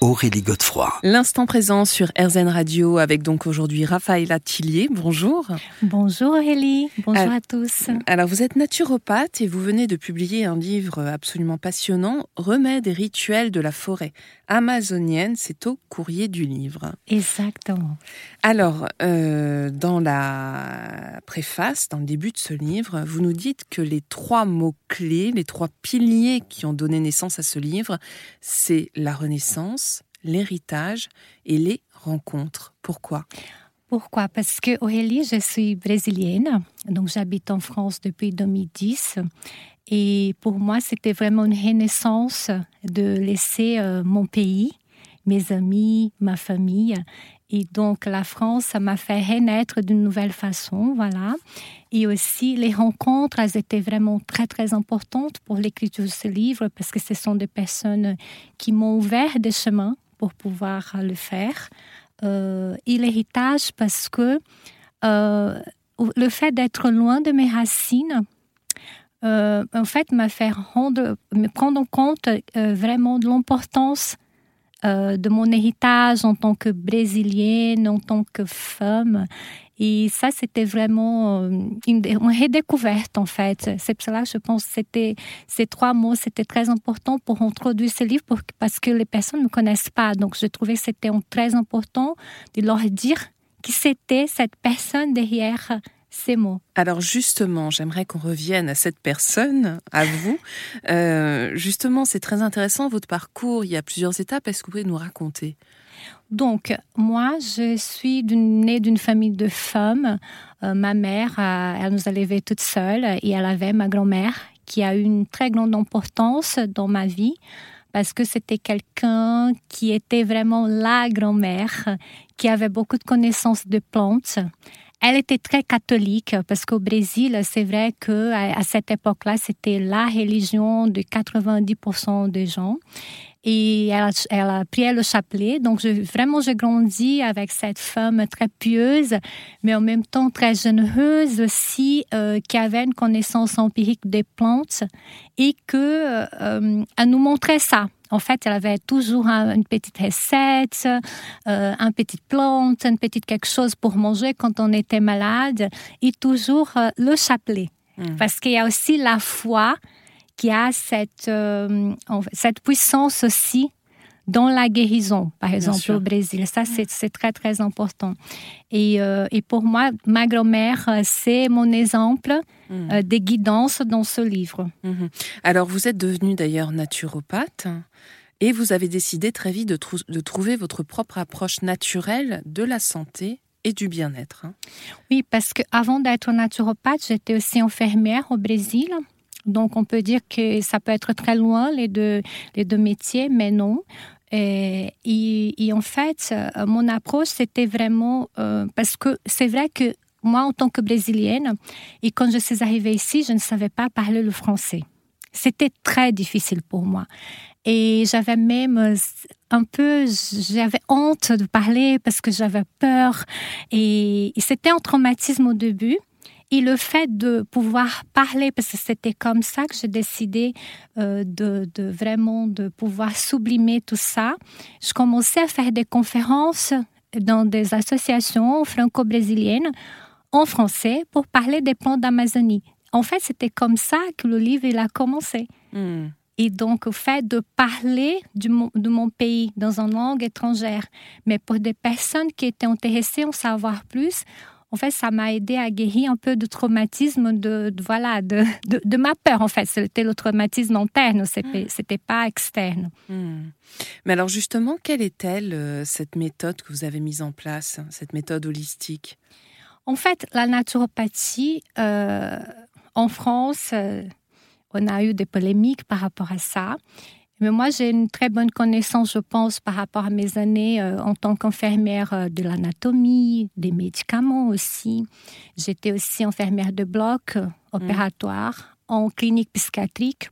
Aurélie Godefroy. L'instant présent sur RZN Radio avec donc aujourd'hui Raphaël Tillier. Bonjour. Bonjour Aurélie. Bonjour à tous. Alors vous êtes naturopathe et vous venez de publier un livre absolument passionnant, Remèdes et rituels de la forêt amazonienne. C'est au courrier du livre. Exactement. Alors euh, dans la préface, dans le début de ce livre, vous nous dites que les trois mots clés, les trois piliers qui ont donné naissance à ce livre, c'est la Renaissance l'héritage et les rencontres. Pourquoi? Pourquoi? Parce que Aurélie, je suis brésilienne, donc j'habite en France depuis 2010. Et pour moi, c'était vraiment une renaissance de laisser euh, mon pays, mes amis, ma famille. Et donc la France, m'a fait renaître d'une nouvelle façon, voilà. Et aussi les rencontres, elles étaient vraiment très très importantes pour l'écriture de ce livre parce que ce sont des personnes qui m'ont ouvert des chemins pour pouvoir le faire. Euh, et l'héritage parce que euh, le fait d'être loin de mes racines, euh, en fait, m'a fait rendre, me prendre en compte vraiment de l'importance de mon héritage en tant que brésilienne, en tant que femme. Et ça, c'était vraiment euh, une, redécouverte, en fait. C'est pour cela je pense c'était, ces trois mots, c'était très important pour introduire ce livre parce que les personnes ne connaissent pas. Donc, je trouvais que c'était très important de leur dire qui c'était cette personne derrière ces mots. Alors justement, j'aimerais qu'on revienne à cette personne, à vous. Euh, justement, c'est très intéressant votre parcours. Il y a plusieurs étapes. Est-ce que vous pouvez nous raconter? Donc, moi, je suis née d'une famille de femmes. Euh, ma mère, elle nous a élevés toute seule et elle avait ma grand-mère qui a eu une très grande importance dans ma vie parce que c'était quelqu'un qui était vraiment la grand-mère, qui avait beaucoup de connaissances de plantes. Elle était très catholique parce qu'au Brésil, c'est vrai que à cette époque-là, c'était la religion de 90% des gens et elle, elle, a le chapelet. Donc, je, vraiment, j'ai grandi avec cette femme très pieuse, mais en même temps très généreuse aussi, euh, qui avait une connaissance empirique des plantes et que euh, elle nous montrait ça. En fait, elle avait toujours une petite recette, euh, une petite plante, une petite quelque chose pour manger quand on était malade, et toujours le chapelet. Mmh. Parce qu'il y a aussi la foi qui a cette, euh, cette puissance aussi dans la guérison, par exemple au Brésil. Ça, c'est très, très important. Et, euh, et pour moi, ma grand-mère, euh, c'est mon exemple mm. de guidance dans ce livre. Mm-hmm. Alors, vous êtes devenue d'ailleurs naturopathe et vous avez décidé très vite de, de trouver votre propre approche naturelle de la santé et du bien-être. Hein. Oui, parce qu'avant d'être naturopathe, j'étais aussi infirmière au Brésil. Donc, on peut dire que ça peut être très loin, les deux, les deux métiers, mais non. Et, en fait, euh, mon approche, c'était vraiment euh, parce que c'est vrai que moi, en tant que brésilienne, et quand je suis arrivée ici, je ne savais pas parler le français. C'était très difficile pour moi. Et j'avais même un peu, j'avais honte de parler parce que j'avais peur. et c'était un traumatisme au début. Et le fait de pouvoir parler, parce que c'était comme ça que j'ai décidé euh, de, de, vraiment de pouvoir sublimer tout ça, je commençais à faire des conférences dans des associations franco-brésiliennes en français pour parler des plantes d'Amazonie. En fait, c'était comme ça que le livre il a commencé. Hmm. Et donc, le fait de parler du, de mon pays dans une langue étrangère, mais pour des personnes qui étaient intéressées en savoir plus, en fait, ça m'a aidé à guérir un peu de traumatisme de, voilà de, de, ma peur. En fait, c'était le traumatisme interne, c'était hmm. c'était pas externe. Hmm. Mais alors justement, quelle est-elle euh, cette méthode que vous avez mise en place, cette méthode holistique? En fait, la naturopathie euh, en France, euh, on a eu des polémiques par rapport à ça. Mais moi, j'ai une très bonne connaissance, je pense, par rapport à mes années euh, en tant qu'infirmière euh, de l'anatomie, des médicaments aussi. J'étais aussi infirmière de bloc euh, opératoire en clinique psychiatrique.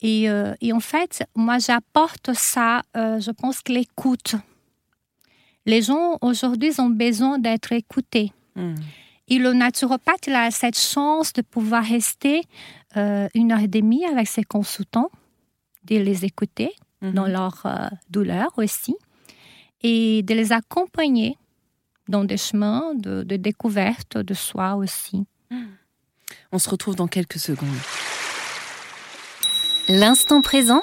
Et, et, en fait, moi, j'apporte ça, je pense que l'écoute. Les gens aujourd'hui ont besoin d'être écoutés. Mm. Et le naturopathe, il a cette chance de pouvoir rester une heure et demie avec ses consultants de les écouter mhm. dans leur euh, douleur aussi et de les accompagner dans des chemins de, de découverte de soi aussi. On se retrouve dans quelques secondes. L'instant présent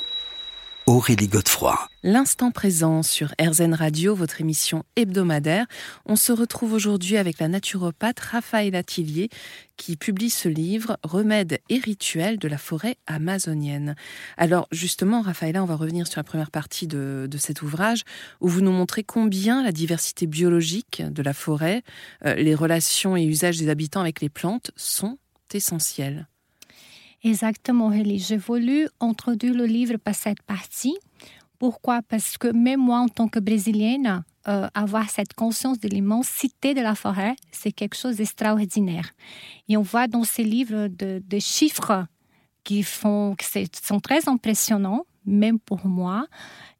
Aurélie Godefroy. L'instant présent sur RZN Radio, votre émission hebdomadaire. On se retrouve aujourd'hui avec la naturopathe Raphaël Atilier qui publie ce livre Remèdes et rituels de la forêt amazonienne. Alors justement, Raphaël, on va revenir sur la première partie de, de, cet ouvrage où vous nous montrez combien la diversité biologique de la forêt, euh, les relations et usages des habitants avec les plantes sont essentiels. Exactement, Aurélie. J'ai voulu introduire le livre par cette partie. Pourquoi? Parce que même moi, en tant que Brésilienne, euh, avoir cette conscience de l'immensité de la forêt, c'est quelque chose d'extraordinaire. Et on voit dans ces livres des chiffres qui, font, qui sont très impressionnants, même pour moi.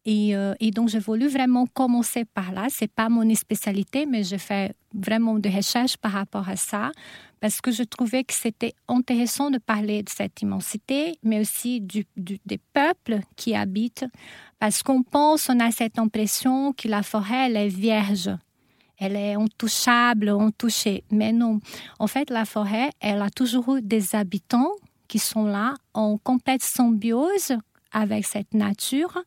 Et, euh, et, donc, j'ai voulu vraiment commencer par là. C'est pas mon spécialité, mais j'ai fait vraiment de recherches par rapport à ça parce que je trouvais que c'était intéressant de parler de cette immensité, mais aussi des peuples qui habitent, parce qu'on pense, on a cette impression que la forêt, elle est vierge, elle est intouchable, intouchée. Mais non, en fait, la forêt, elle a toujours eu des habitants qui sont là en complète symbiose avec cette nature,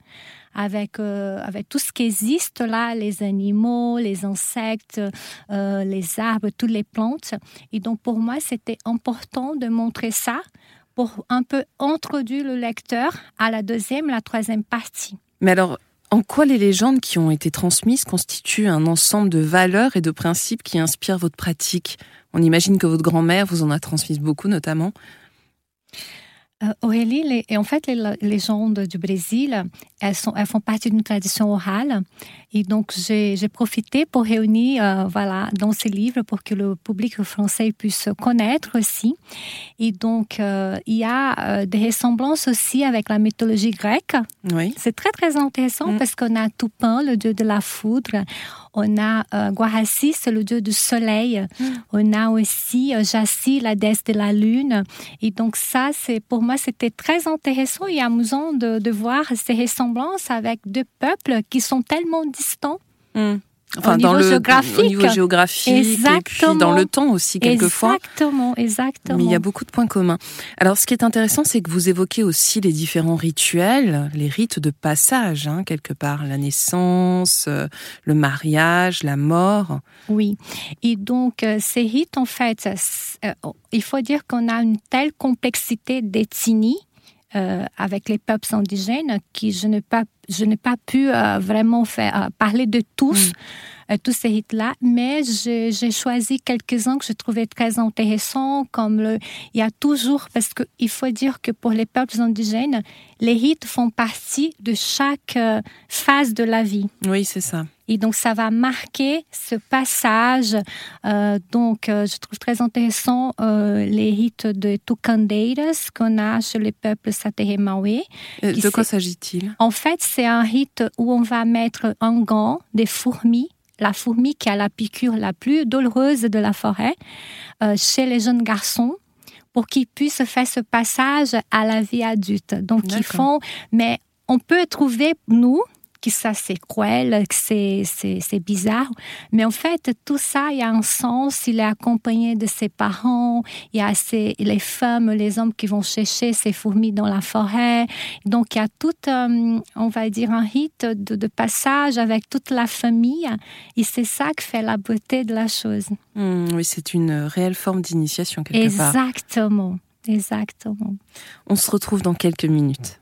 avec, euh, avec tout ce qui existe là, les animaux, les insectes, euh, les arbres, toutes les plantes. Et donc pour moi, c'était important de montrer ça pour un peu introduire le lecteur à la deuxième, la troisième partie. Mais alors, en quoi les légendes qui ont été transmises constituent un ensemble de valeurs et de principes qui inspirent votre pratique? On imagine que votre grand-mère vous en a transmis beaucoup, notamment. Euh, Aurélie, et en fait, les légendes du Brésil, elles, sont, elles font partie d'une tradition orale. Et donc, j'ai profité pour réunir euh, voilà, dans ces livres pour que le public français puisse connaître aussi. Et donc, euh, il y a des ressemblances aussi avec la mythologie grecque. Oui. C'est très, très intéressant mm. parce qu'on a Toupin, le dieu de la foudre. On a euh, Guarassi, c'est le dieu du soleil. Mm. On a aussi Jassi, la déesse de la lune. Et donc ça, c'est pour moi, c'était très intéressant et amusant de, de, voir ces ressemblances avec deux peuples qui sont tellement distants. Mm au niveau le, géographique. Au niveau géographique exactement. et puis dans le temps aussi quelquefois. Exactement, exactement. Mais il y a beaucoup de points communs. Alors ce qui est intéressant, c'est que vous évoquez aussi les différents rituels, les rites de passage, hein, quelque part, la naissance, euh, le mariage, la mort. Oui, et donc euh, ces rites, en fait, euh, il faut dire qu'on a une telle complexité d'ethnie euh, avec les peuples indigènes qui je n'ai pas je n'ai pas pu euh, vraiment faire euh, parler de tous mm. Tous ces rites-là, mais j'ai choisi quelques-uns que je trouvais très intéressants, comme le, il y a toujours, parce qu'il faut dire que pour les peuples indigènes, les rites font partie de chaque phase de la vie. Oui, c'est ça. Et donc, ça va marquer ce passage. Euh, donc, euh, je trouve très intéressant euh, les rites de Tucandeiras qu'on a chez les peuples Sateremawe. de quoi s'agit-il? En fait, c'est un rite où on va mettre un gant des fourmis la fourmi qui a la piqûre la plus douloureuse de la forêt, chez les jeunes garçons pour qu'ils puissent faire ce passage à la vie adulte. Donc, ils font, mais on peut trouver, nous, que ça c'est cruel, que c'est bizarre. Mais en fait, tout ça, il y a un sens. Il est accompagné de ses parents. Il y a les femmes, les hommes qui vont chercher ces fourmis dans la forêt. Donc, il y a tout, euh, on va dire, un rite de, passage avec toute la famille. Et c'est ça qui fait la beauté de la chose. Mmh, oui, c'est une réelle forme d'initiation quelque Exactement. Exactement. On se retrouve dans quelques minutes.